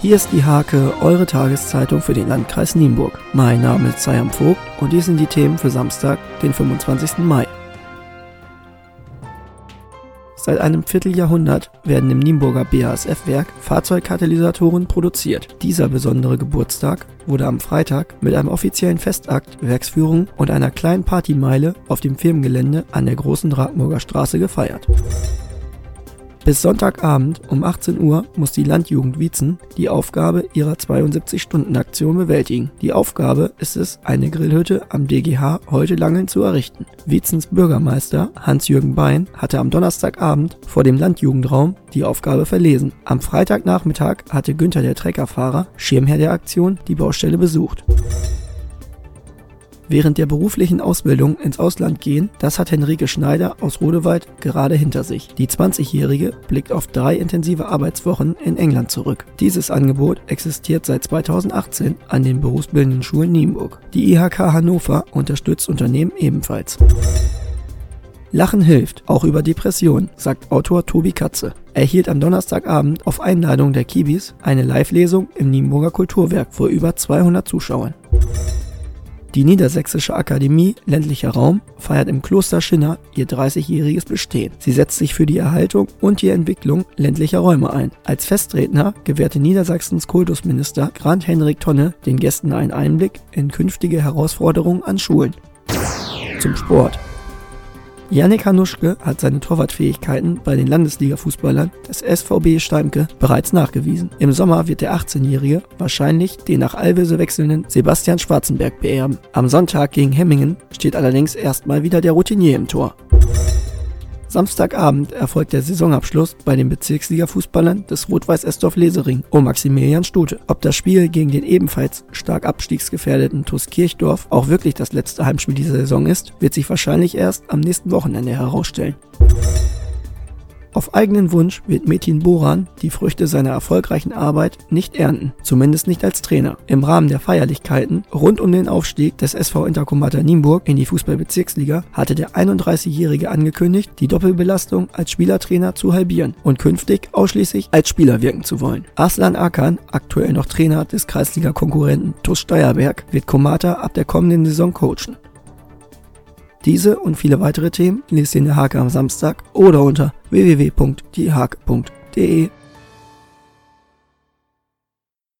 Hier ist die Hake, eure Tageszeitung für den Landkreis Nienburg. Mein Name ist Sayam Vogt und dies sind die Themen für Samstag, den 25. Mai. Seit einem Vierteljahrhundert werden im Nienburger BASF-Werk Fahrzeugkatalysatoren produziert. Dieser besondere Geburtstag wurde am Freitag mit einem offiziellen Festakt, Werksführung und einer kleinen Partymeile auf dem Firmengelände an der Großen Drakenburger Straße gefeiert. Bis Sonntagabend um 18 Uhr muss die Landjugend Wietzen die Aufgabe ihrer 72-Stunden-Aktion bewältigen. Die Aufgabe ist es, eine Grillhütte am DGH heute Langeln zu errichten. Wiezens Bürgermeister Hans-Jürgen Bein hatte am Donnerstagabend vor dem Landjugendraum die Aufgabe verlesen. Am Freitagnachmittag hatte Günther der Treckerfahrer, Schirmherr der Aktion, die Baustelle besucht während der beruflichen Ausbildung ins Ausland gehen, das hat Henrike Schneider aus Rodewald gerade hinter sich. Die 20-Jährige blickt auf drei intensive Arbeitswochen in England zurück. Dieses Angebot existiert seit 2018 an den berufsbildenden Schulen Nienburg. Die IHK Hannover unterstützt Unternehmen ebenfalls. Lachen hilft, auch über Depressionen, sagt Autor Tobi Katze. Er hielt am Donnerstagabend auf Einladung der Kibis eine Live-Lesung im Nienburger Kulturwerk vor über 200 Zuschauern. Die Niedersächsische Akademie ländlicher Raum feiert im Kloster Schinner ihr 30-jähriges Bestehen. Sie setzt sich für die Erhaltung und die Entwicklung ländlicher Räume ein. Als Festredner gewährte Niedersachsens Kultusminister Grant Henrik Tonne den Gästen einen Einblick in künftige Herausforderungen an Schulen. Zum Sport. Yannick Hanuschke hat seine Torwartfähigkeiten bei den Landesliga-Fußballern des SVB Steimke bereits nachgewiesen. Im Sommer wird der 18-Jährige wahrscheinlich den nach Alvese wechselnden Sebastian Schwarzenberg beerben. Am Sonntag gegen Hemmingen steht allerdings erstmal wieder der Routinier im Tor. Samstagabend erfolgt der Saisonabschluss bei den Bezirksliga-Fußballern des Rot-Weiß Estorf Lesering um Maximilian Stute. Ob das Spiel gegen den ebenfalls stark abstiegsgefährdeten TuS Kirchdorf auch wirklich das letzte Heimspiel dieser Saison ist, wird sich wahrscheinlich erst am nächsten Wochenende herausstellen. Auf eigenen Wunsch wird Metin Boran die Früchte seiner erfolgreichen Arbeit nicht ernten, zumindest nicht als Trainer. Im Rahmen der Feierlichkeiten rund um den Aufstieg des SV Intercomata Nienburg in die Fußballbezirksliga hatte der 31-Jährige angekündigt, die Doppelbelastung als Spielertrainer zu halbieren und künftig ausschließlich als Spieler wirken zu wollen. Aslan Akan, aktuell noch Trainer des Kreisliga-Konkurrenten TuS Steierberg, wird Komata ab der kommenden Saison coachen. Diese und viele weitere Themen lest ihr in der Hake am Samstag oder unter www.diehake.de